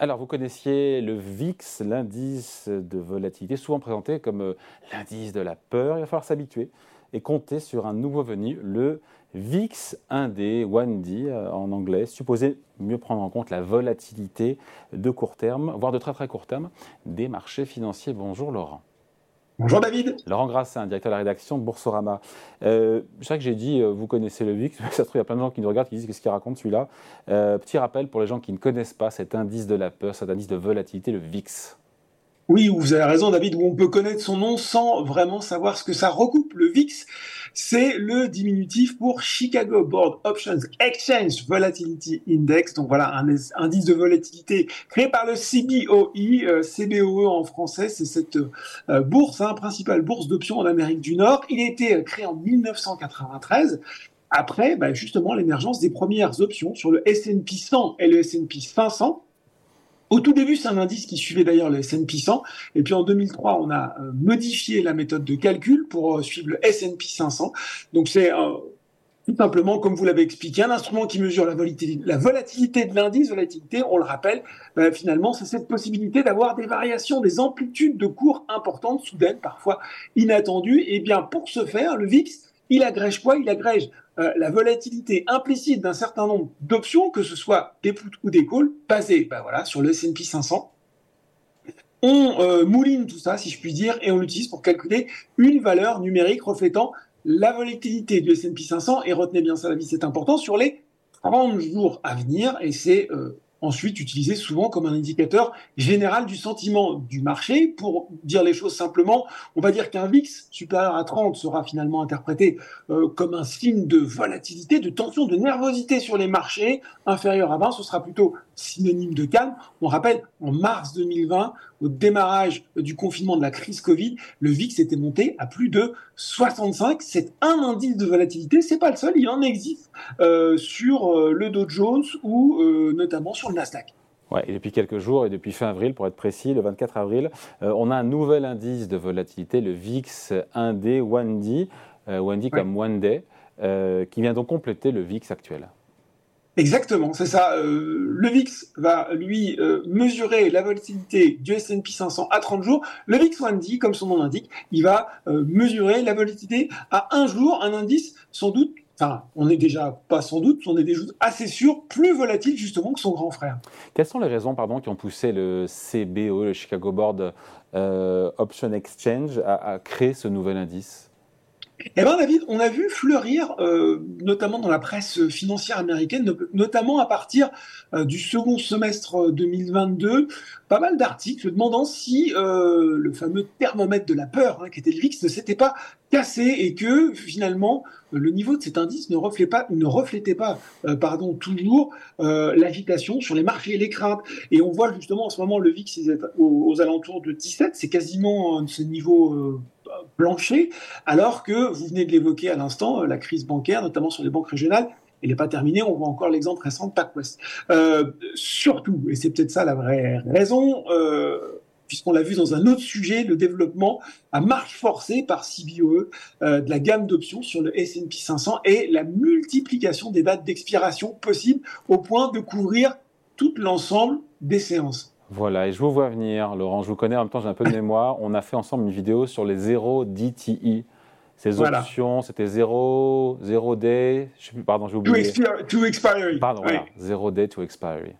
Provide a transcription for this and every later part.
Alors, vous connaissiez le VIX, l'indice de volatilité, souvent présenté comme euh, l'indice de la peur. Il va falloir s'habituer et compter sur un nouveau venu, le VIX 1D, 1D euh, en anglais, supposé mieux prendre en compte la volatilité de court terme, voire de très très court terme, des marchés financiers. Bonjour Laurent. Bonjour David. Laurent Grassin, directeur de la rédaction Boursorama. Euh, je sais que j'ai dit, euh, vous connaissez le VIX, ça se trouve, il y a plein de gens qui nous regardent, qui disent qu'est-ce qu'il raconte celui-là? Euh, petit rappel pour les gens qui ne connaissent pas cet indice de la peur, cet indice de volatilité, le VIX. Oui, vous avez raison, David, où on peut connaître son nom sans vraiment savoir ce que ça recoupe. Le VIX, c'est le diminutif pour Chicago Board Options Exchange Volatility Index. Donc voilà, un indice de volatilité créé par le CBOE, euh, CBOE en français, c'est cette euh, bourse, hein, principale bourse d'options en Amérique du Nord. Il a été euh, créé en 1993 après bah, justement l'émergence des premières options sur le S&P 100 et le S&P 500 au tout début, c'est un indice qui suivait d'ailleurs le S&P 100. Et puis en 2003, on a euh, modifié la méthode de calcul pour euh, suivre le S&P 500. Donc c'est euh, tout simplement, comme vous l'avez expliqué, un instrument qui mesure la volatilité, la volatilité de l'indice. Volatilité, on le rappelle, finalement, c'est cette possibilité d'avoir des variations, des amplitudes de cours importantes, soudaines, parfois inattendues. Et bien pour ce faire, le VIX, il agrège quoi? Il agrège euh, la volatilité implicite d'un certain nombre d'options, que ce soit des puts ou des calls, basées ben voilà, sur le S&P 500. On euh, mouline tout ça, si je puis dire, et on l'utilise pour calculer une valeur numérique reflétant la volatilité du S&P 500, et retenez bien ça, la vie, c'est important, sur les 30 jours à venir, et c'est euh, ensuite utilisé souvent comme un indicateur général du sentiment du marché. Pour dire les choses simplement, on va dire qu'un VIX supérieur à 30 sera finalement interprété euh, comme un signe de volatilité, de tension, de nervosité sur les marchés. Inférieur à 20, ce sera plutôt synonyme de calme. On rappelle, en mars 2020, au démarrage du confinement de la crise Covid, le VIX était monté à plus de 65. C'est un indice de volatilité, c'est pas le seul, il en existe euh, sur euh, le Dow Jones ou notamment sur le Nasdaq. Ouais, et depuis quelques jours, et depuis fin avril, pour être précis, le 24 avril, on a un nouvel indice de volatilité, le VIX 1D, 1D, 1D comme One Day, qui vient donc compléter le VIX actuel. Exactement, c'est ça. Euh, le VIX va lui euh, mesurer la volatilité du S&P 500 à 30 jours. Le VIX 1D, comme son nom l'indique, il va euh, mesurer la volatilité à un jour, un indice sans doute enfin, on est déjà pas sans doute, on est déjà assez sûr, plus volatile justement que son grand frère. Quelles sont les raisons pardon, qui ont poussé le CBO, le Chicago Board Option Exchange, à créer ce nouvel indice? Eh bien, David, on a vu fleurir, euh, notamment dans la presse financière américaine, notamment à partir euh, du second semestre 2022, pas mal d'articles demandant si euh, le fameux thermomètre de la peur, hein, qui était le VIX, ne s'était pas cassé et que finalement le niveau de cet indice ne reflétait pas, ne reflétait pas pardon, toujours l'agitation sur les marchés et les craintes. Et on voit justement en ce moment le VIX aux, aux alentours de 17, c'est quasiment ce niveau plancher, alors que vous venez de l'évoquer à l'instant, euh, la crise bancaire, notamment sur les banques régionales, elle n'est pas terminée. On voit encore l'exemple récent de PacWest. Euh, surtout, et c'est peut-être ça la vraie raison, euh, puisqu'on l'a vu dans un autre sujet, le développement à marche forcée par CBOE de la gamme d'options sur le S&P 500 et la multiplication des dates d'expiration possibles au point de couvrir tout l'ensemble des séances. Voilà, et je vous vois venir, Laurent, je vous connais, en même temps j'ai un peu de mémoire. On a fait ensemble une vidéo sur les 0 DTI. Ces options, c'était 0, 0 day, je sais plus, pardon, j'ai oublié. To, expiry. Pardon, voilà, 0 day to expiry.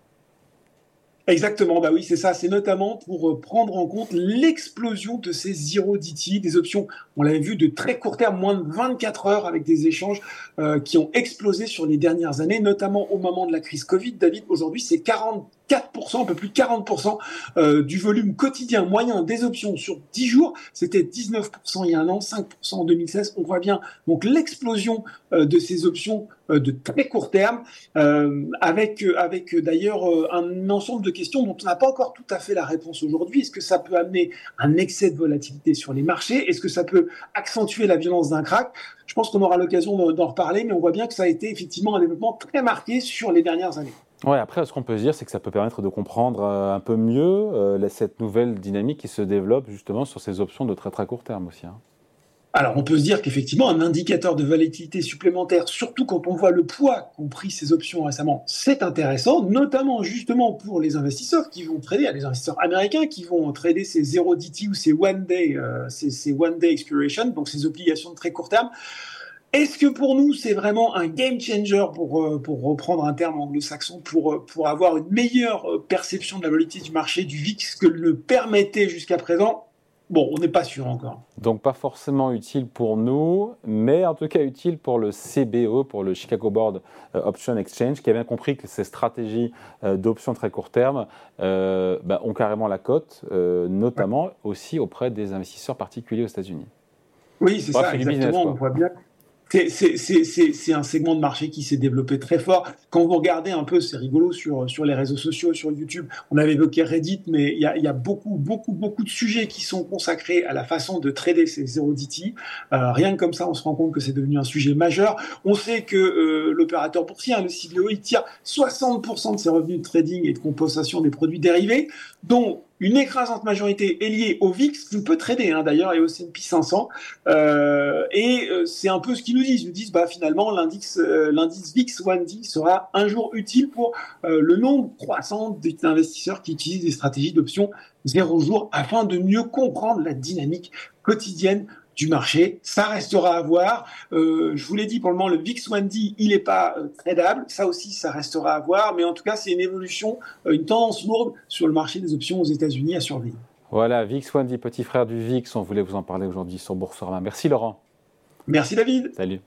Exactement, bah oui, c'est ça. C'est notamment pour euh, prendre en compte l'explosion de ces zero DTI, des options, on l'avait vu, de très court terme, moins de 24 heures, avec des échanges euh, qui ont explosé sur les dernières années, notamment au moment de la crise Covid. David, aujourd'hui, c'est 40 4%, un peu plus de 40% euh, du volume quotidien moyen des options sur 10 jours. C'était 19% il y a un an, 5% en 2016. On voit bien donc l'explosion euh, de ces options euh, de très court terme, avec, avec d'ailleurs un ensemble de questions dont on n'a pas encore tout à fait la réponse aujourd'hui. Est-ce que ça peut amener un excès de volatilité sur les marchés? Est-ce que ça peut accentuer la violence d'un crack? Je pense qu'on aura l'occasion d'en reparler, mais on voit bien que ça a été effectivement un développement très marqué sur les dernières années. Ouais, après, ce qu'on peut se dire, c'est que ça peut permettre de comprendre euh, un peu mieux euh, cette nouvelle dynamique qui se développe justement sur ces options de très très court terme aussi. Hein. alors, on peut se dire qu'effectivement, un indicateur de volatilité supplémentaire, surtout quand on voit le poids qu'ont pris ces options récemment, c'est intéressant, notamment justement pour les investisseurs qui vont trader, les investisseurs américains qui vont trader ces 0 DT ou ces one day, euh, ces, one day expiration, donc ces obligations de très court terme. Est-ce que pour nous, c'est vraiment un game changer pour, euh, pour reprendre un terme anglo-saxon, pour, euh, pour avoir une meilleure perception de la volatilité du marché du VIX que le permettait jusqu'à présent? Bon, on n'est pas sûr encore. Donc pas forcément utile pour nous, mais en tout cas utile pour le CBO, pour le Chicago Board euh, Option Exchange, qui a bien compris que ces stratégies euh, d'options très court terme euh, bah, ont carrément la cote, notamment aussi auprès des investisseurs particuliers aux États-Unis. Oui, c'est ça, exactement. on voit bien c'est un segment de marché qui s'est développé très fort. Quand vous regardez un peu, c'est rigolo sur, sur les réseaux sociaux, sur YouTube, on avait évoqué Reddit, mais il y a, y a, beaucoup, beaucoup, beaucoup de sujets qui sont consacrés à la façon de trader ces zero DT. Euh, rien que comme ça, on se rend compte que c'est devenu un sujet majeur. On sait que euh, l'opérateur boursier, hein, le CBO, il tire 60% de ses revenus de trading et de compensation des produits dérivés, dont une écrasante majorité est liée au VIX, qui peut trader hein, d'ailleurs, et au S&P 500. Euh, et euh, c'est un peu ce qu'ils nous disent. Ils nous disent, bah, finalement, l'indice euh, VIX 1D sera un jour utile pour euh, le nombre croissant d'investisseurs qui utilisent des stratégies d'options zéro jour afin de mieux comprendre la dynamique quotidienne du marché. Ça restera à voir. Euh, je vous l'ai dit, pour le moment, le VIX 1D, il n'est pas euh, tradable. Ça aussi, ça restera à voir. Mais en tout cas, c'est une évolution, euh, une tendance lourde sur le marché des options aux États-Unis à surveiller. Voilà, VIX 1D, petit frère du VIX. On voulait vous en parler aujourd'hui sur Boursorama. Merci Laurent. Merci David. Salut.